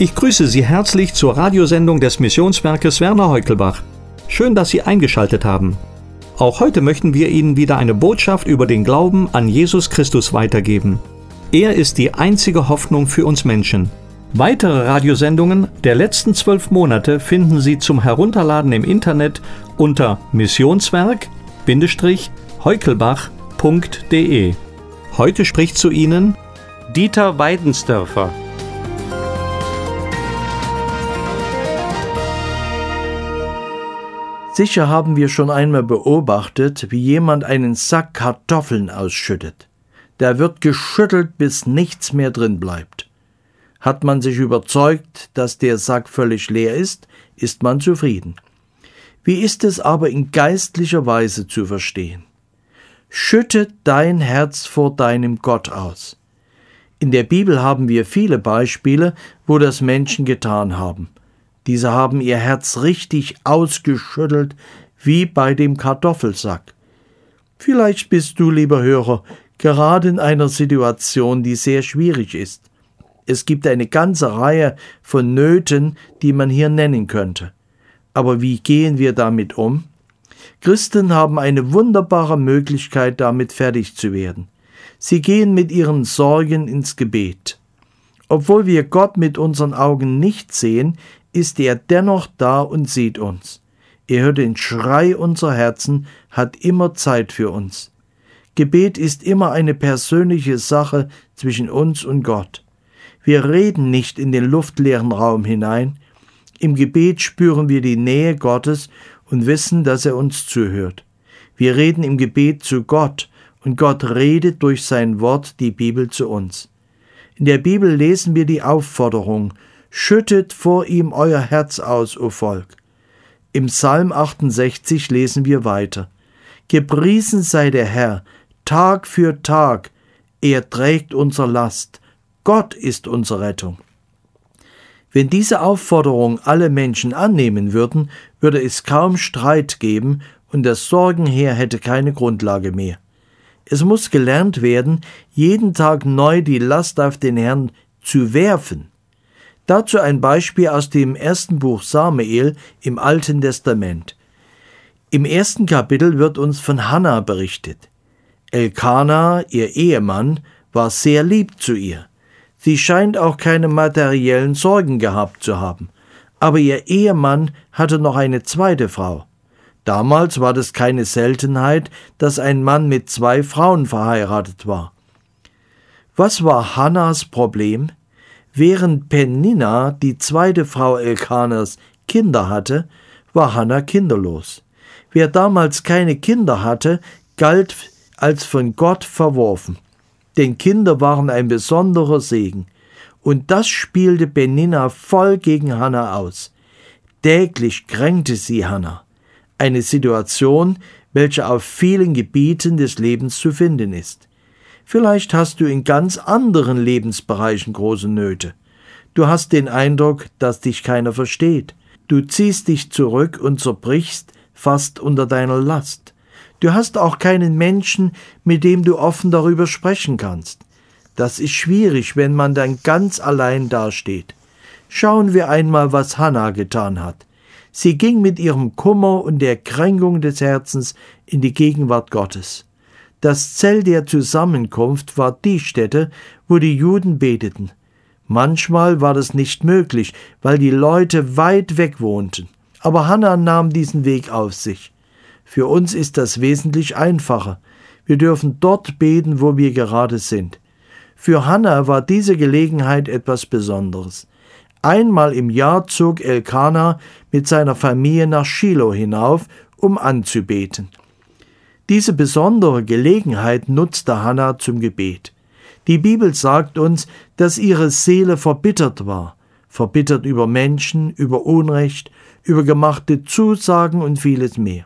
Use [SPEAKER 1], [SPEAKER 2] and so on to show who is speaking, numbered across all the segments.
[SPEAKER 1] Ich grüße Sie herzlich zur Radiosendung des Missionswerkes Werner Heukelbach. Schön, dass Sie eingeschaltet haben. Auch heute möchten wir Ihnen wieder eine Botschaft über den Glauben an Jesus Christus weitergeben. Er ist die einzige Hoffnung für uns Menschen. Weitere Radiosendungen der letzten zwölf Monate finden Sie zum Herunterladen im Internet unter missionswerk-heukelbach.de. Heute spricht zu Ihnen Dieter Weidensdörfer.
[SPEAKER 2] Sicher haben wir schon einmal beobachtet, wie jemand einen Sack Kartoffeln ausschüttet. Der wird geschüttelt, bis nichts mehr drin bleibt. Hat man sich überzeugt, dass der Sack völlig leer ist, ist man zufrieden. Wie ist es aber in geistlicher Weise zu verstehen? Schütte dein Herz vor deinem Gott aus. In der Bibel haben wir viele Beispiele, wo das Menschen getan haben. Diese haben ihr Herz richtig ausgeschüttelt, wie bei dem Kartoffelsack. Vielleicht bist du, lieber Hörer, gerade in einer Situation, die sehr schwierig ist. Es gibt eine ganze Reihe von Nöten, die man hier nennen könnte. Aber wie gehen wir damit um? Christen haben eine wunderbare Möglichkeit, damit fertig zu werden. Sie gehen mit ihren Sorgen ins Gebet. Obwohl wir Gott mit unseren Augen nicht sehen, ist er dennoch da und sieht uns. Er hört den Schrei unserer Herzen, hat immer Zeit für uns. Gebet ist immer eine persönliche Sache zwischen uns und Gott. Wir reden nicht in den luftleeren Raum hinein. Im Gebet spüren wir die Nähe Gottes und wissen, dass er uns zuhört. Wir reden im Gebet zu Gott und Gott redet durch sein Wort, die Bibel, zu uns. In der Bibel lesen wir die Aufforderung, Schüttet vor ihm euer Herz aus, o Volk. Im Psalm 68 lesen wir weiter. Gepriesen sei der Herr, Tag für Tag, er trägt unsere Last. Gott ist unsere Rettung. Wenn diese Aufforderung alle Menschen annehmen würden, würde es kaum Streit geben und das Sorgenheer hätte keine Grundlage mehr. Es muss gelernt werden, jeden Tag neu die Last auf den Herrn zu werfen. Dazu ein Beispiel aus dem ersten Buch Samuel im Alten Testament. Im ersten Kapitel wird uns von Hannah berichtet. Elkanah, ihr Ehemann, war sehr lieb zu ihr. Sie scheint auch keine materiellen Sorgen gehabt zu haben. Aber ihr Ehemann hatte noch eine zweite Frau. Damals war das keine Seltenheit, dass ein Mann mit zwei Frauen verheiratet war. Was war Hannahs Problem? Während Penina, die zweite Frau Elkanas, Kinder hatte, war Hannah kinderlos. Wer damals keine Kinder hatte, galt als von Gott verworfen. Denn Kinder waren ein besonderer Segen. Und das spielte Penina voll gegen Hannah aus. Täglich kränkte sie Hannah. Eine Situation, welche auf vielen Gebieten des Lebens zu finden ist. Vielleicht hast du in ganz anderen Lebensbereichen große Nöte. Du hast den Eindruck, dass dich keiner versteht. Du ziehst dich zurück und zerbrichst fast unter deiner Last. Du hast auch keinen Menschen, mit dem du offen darüber sprechen kannst. Das ist schwierig, wenn man dann ganz allein dasteht. Schauen wir einmal, was Hannah getan hat. Sie ging mit ihrem Kummer und der Kränkung des Herzens in die Gegenwart Gottes. Das Zelt der Zusammenkunft war die Stätte, wo die Juden beteten. Manchmal war das nicht möglich, weil die Leute weit weg wohnten. Aber Hannah nahm diesen Weg auf sich. Für uns ist das wesentlich einfacher. Wir dürfen dort beten, wo wir gerade sind. Für Hannah war diese Gelegenheit etwas Besonderes. Einmal im Jahr zog Elkanah mit seiner Familie nach Shiloh hinauf, um anzubeten. Diese besondere Gelegenheit nutzte Hannah zum Gebet. Die Bibel sagt uns, dass ihre Seele verbittert war, verbittert über Menschen, über Unrecht, über gemachte Zusagen und vieles mehr.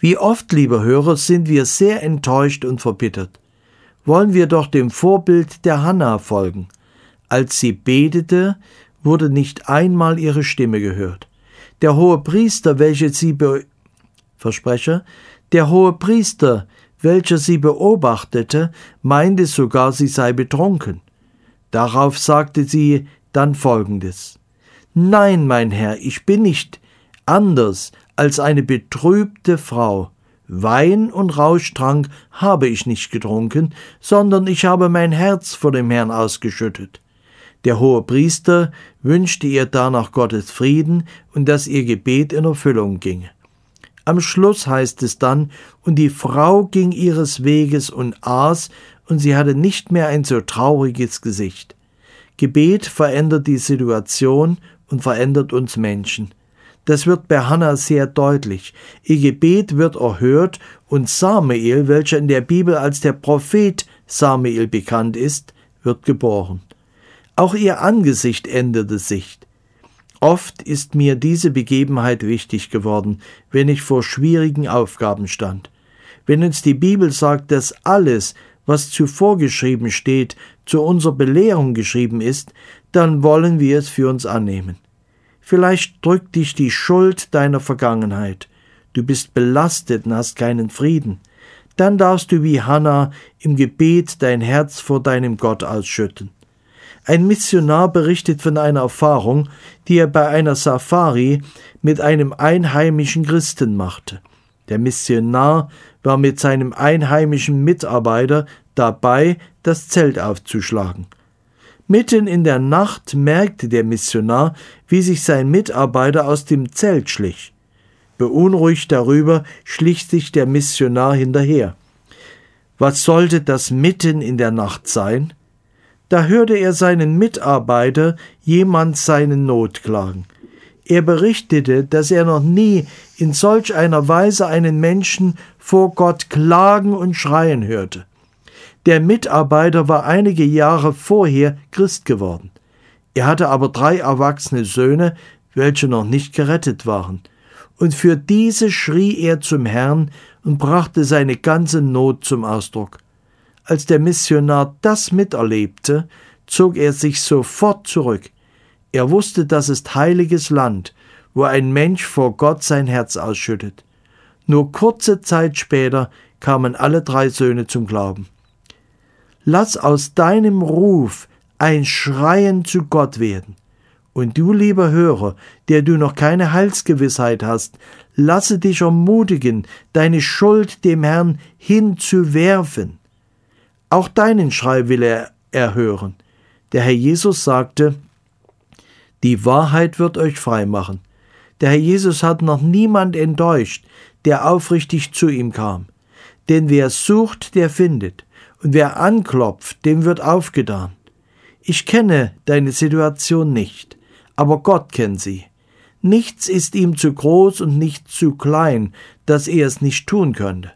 [SPEAKER 2] Wie oft, lieber Hörer, sind wir sehr enttäuscht und verbittert. Wollen wir doch dem Vorbild der Hannah folgen. Als sie betete, wurde nicht einmal ihre Stimme gehört. Der hohe Priester, welcher sie be Versprecher, der hohe Priester, welcher sie beobachtete, meinte sogar, sie sei betrunken. Darauf sagte sie, dann folgendes. Nein, mein Herr, ich bin nicht anders als eine betrübte Frau. Wein und Rauschtrank habe ich nicht getrunken, sondern ich habe mein Herz vor dem Herrn ausgeschüttet. Der hohe Priester wünschte ihr danach Gottes Frieden und dass ihr Gebet in Erfüllung ginge. Am Schluss heißt es dann, und die Frau ging ihres Weges und aß, und sie hatte nicht mehr ein so trauriges Gesicht. Gebet verändert die Situation und verändert uns Menschen. Das wird bei Hannah sehr deutlich. Ihr Gebet wird erhört und Samuel, welcher in der Bibel als der Prophet Samuel bekannt ist, wird geboren. Auch ihr Angesicht änderte sich. Oft ist mir diese Begebenheit wichtig geworden, wenn ich vor schwierigen Aufgaben stand. Wenn uns die Bibel sagt, dass alles, was zuvor geschrieben steht, zu unserer Belehrung geschrieben ist, dann wollen wir es für uns annehmen. Vielleicht drückt dich die Schuld deiner Vergangenheit. Du bist belastet und hast keinen Frieden. Dann darfst du wie Hannah im Gebet dein Herz vor deinem Gott ausschütten. Ein Missionar berichtet von einer Erfahrung, die er bei einer Safari mit einem einheimischen Christen machte. Der Missionar war mit seinem einheimischen Mitarbeiter dabei, das Zelt aufzuschlagen. Mitten in der Nacht merkte der Missionar, wie sich sein Mitarbeiter aus dem Zelt schlich. Beunruhigt darüber schlich sich der Missionar hinterher. Was sollte das mitten in der Nacht sein? Da hörte er seinen Mitarbeiter jemand seine Not klagen. Er berichtete, dass er noch nie in solch einer Weise einen Menschen vor Gott klagen und schreien hörte. Der Mitarbeiter war einige Jahre vorher Christ geworden. Er hatte aber drei erwachsene Söhne, welche noch nicht gerettet waren. Und für diese schrie er zum Herrn und brachte seine ganze Not zum Ausdruck. Als der Missionar das miterlebte, zog er sich sofort zurück. Er wusste, das ist heiliges Land, wo ein Mensch vor Gott sein Herz ausschüttet. Nur kurze Zeit später kamen alle drei Söhne zum Glauben. Lass aus deinem Ruf ein Schreien zu Gott werden. Und du, lieber Hörer, der du noch keine Heilsgewissheit hast, lasse dich ermutigen, deine Schuld dem Herrn hinzuwerfen. Auch deinen Schrei will er erhören. Der Herr Jesus sagte, die Wahrheit wird euch frei machen. Der Herr Jesus hat noch niemand enttäuscht, der aufrichtig zu ihm kam. Denn wer sucht, der findet, und wer anklopft, dem wird aufgetan. Ich kenne deine Situation nicht, aber Gott kennt sie. Nichts ist ihm zu groß und nichts zu klein, dass er es nicht tun könnte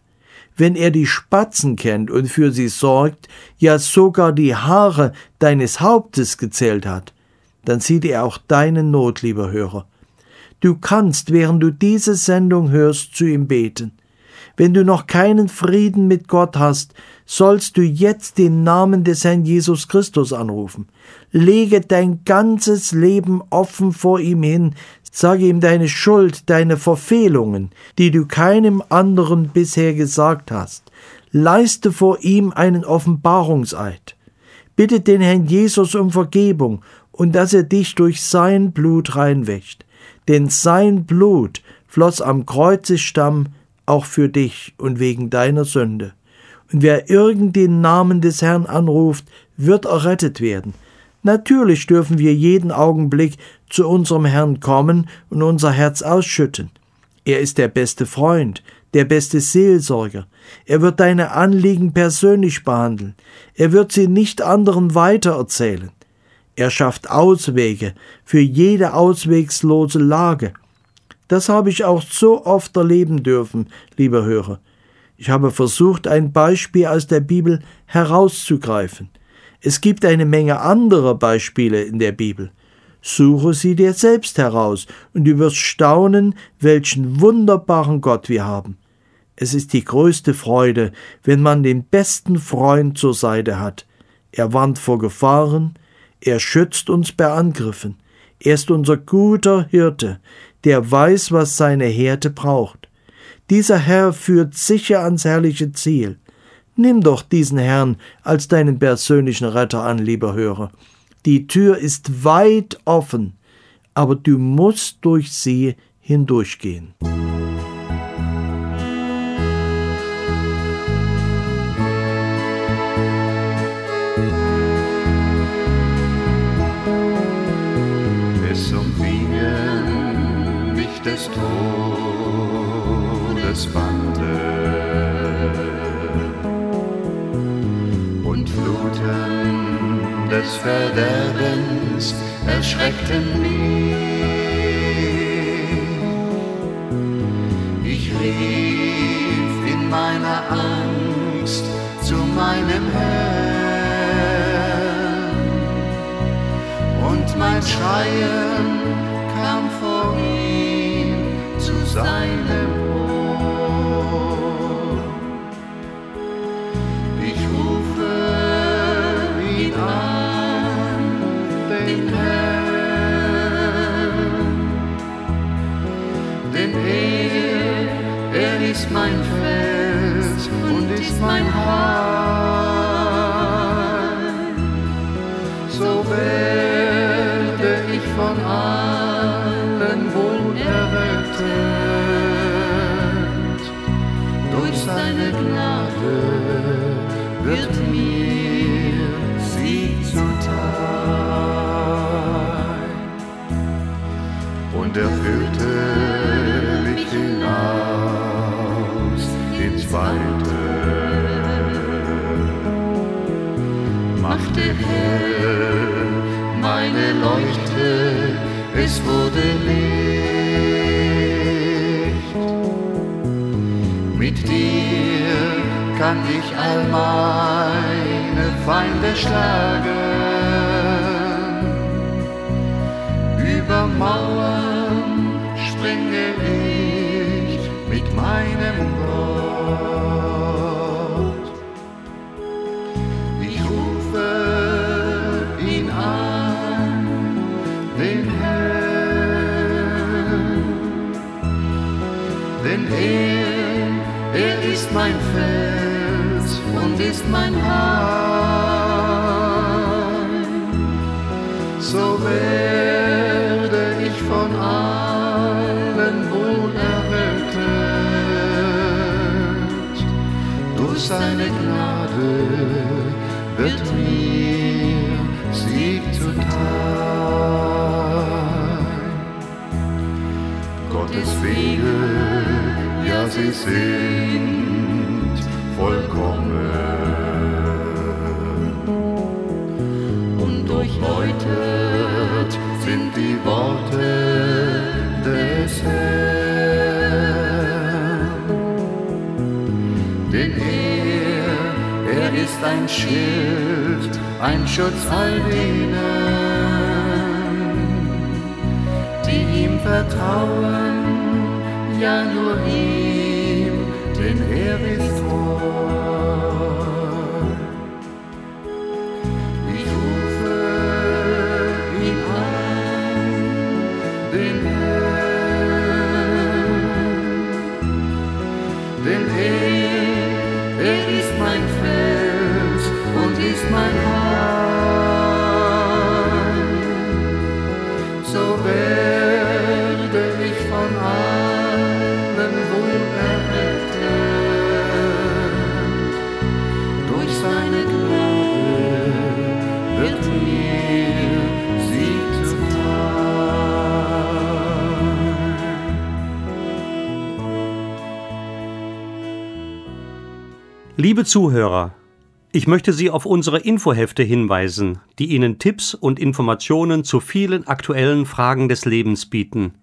[SPEAKER 2] wenn er die Spatzen kennt und für sie sorgt, ja sogar die Haare deines Hauptes gezählt hat, dann sieht er auch deine Not, lieber Hörer. Du kannst, während du diese Sendung hörst, zu ihm beten. Wenn du noch keinen Frieden mit Gott hast, sollst du jetzt den Namen des Herrn Jesus Christus anrufen. Lege dein ganzes Leben offen vor ihm hin, Sage ihm deine Schuld, deine Verfehlungen, die du keinem anderen bisher gesagt hast. Leiste vor ihm einen Offenbarungseid. Bitte den Herrn Jesus um Vergebung und dass er dich durch sein Blut reinwäscht. Denn sein Blut floss am Kreuzestamm auch für dich und wegen deiner Sünde. Und wer irgend den Namen des Herrn anruft, wird errettet werden. Natürlich dürfen wir jeden Augenblick zu unserem Herrn kommen und unser Herz ausschütten. Er ist der beste Freund, der beste Seelsorger. Er wird deine Anliegen persönlich behandeln. Er wird sie nicht anderen weitererzählen. Er schafft Auswege für jede auswegslose Lage. Das habe ich auch so oft erleben dürfen, lieber Hörer. Ich habe versucht, ein Beispiel aus der Bibel herauszugreifen. Es gibt eine Menge anderer Beispiele in der Bibel. Suche sie dir selbst heraus, und du wirst staunen, welchen wunderbaren Gott wir haben. Es ist die größte Freude, wenn man den besten Freund zur Seite hat. Er warnt vor Gefahren, er schützt uns bei Angriffen, er ist unser guter Hirte, der weiß, was seine Härte braucht. Dieser Herr führt sicher ans herrliche Ziel. Nimm doch diesen Herrn als deinen persönlichen Retter an, lieber Hörer. Die Tür ist weit offen, aber du musst durch sie hindurchgehen.
[SPEAKER 3] Des Verderbens erschreckten mich. Ich rief in meiner Angst zu meinem Herrn und mein Schreien er, ist mein Fels und ist mein Heil. So werde ich von allen wohl errettet. Durch seine Gnade wird mir sie zuteil. Und er führte mich hinaus ins Weite, machte hell meine Leuchte, es wurde Licht. Mit dir kann ich all meine Feinde schlagen. Über Mauern mein Heil. So werde ich von allen wohl errettet. Durch seine Gnade wird mir Sieg zuteil. Gottes Wege, ja sie sind vollkommen durchleuchtet sind die Worte des Herrn. Denn er, er ist ein Schild, ein Schutz all denen, die ihm vertrauen, ja nur ihm,
[SPEAKER 1] Liebe Zuhörer, ich möchte Sie auf unsere Infohefte hinweisen, die Ihnen Tipps und Informationen zu vielen aktuellen Fragen des Lebens bieten.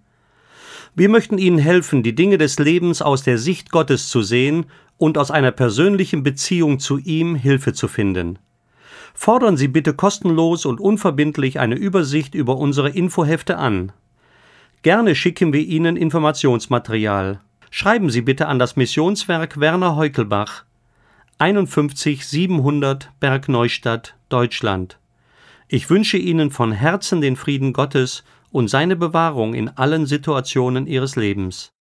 [SPEAKER 1] Wir möchten Ihnen helfen, die Dinge des Lebens aus der Sicht Gottes zu sehen und aus einer persönlichen Beziehung zu ihm Hilfe zu finden. Fordern Sie bitte kostenlos und unverbindlich eine Übersicht über unsere Infohefte an. Gerne schicken wir Ihnen Informationsmaterial. Schreiben Sie bitte an das Missionswerk Werner Heukelbach 51 700 Bergneustadt, Deutschland. Ich wünsche Ihnen von Herzen den Frieden Gottes und seine Bewahrung in allen Situationen Ihres Lebens.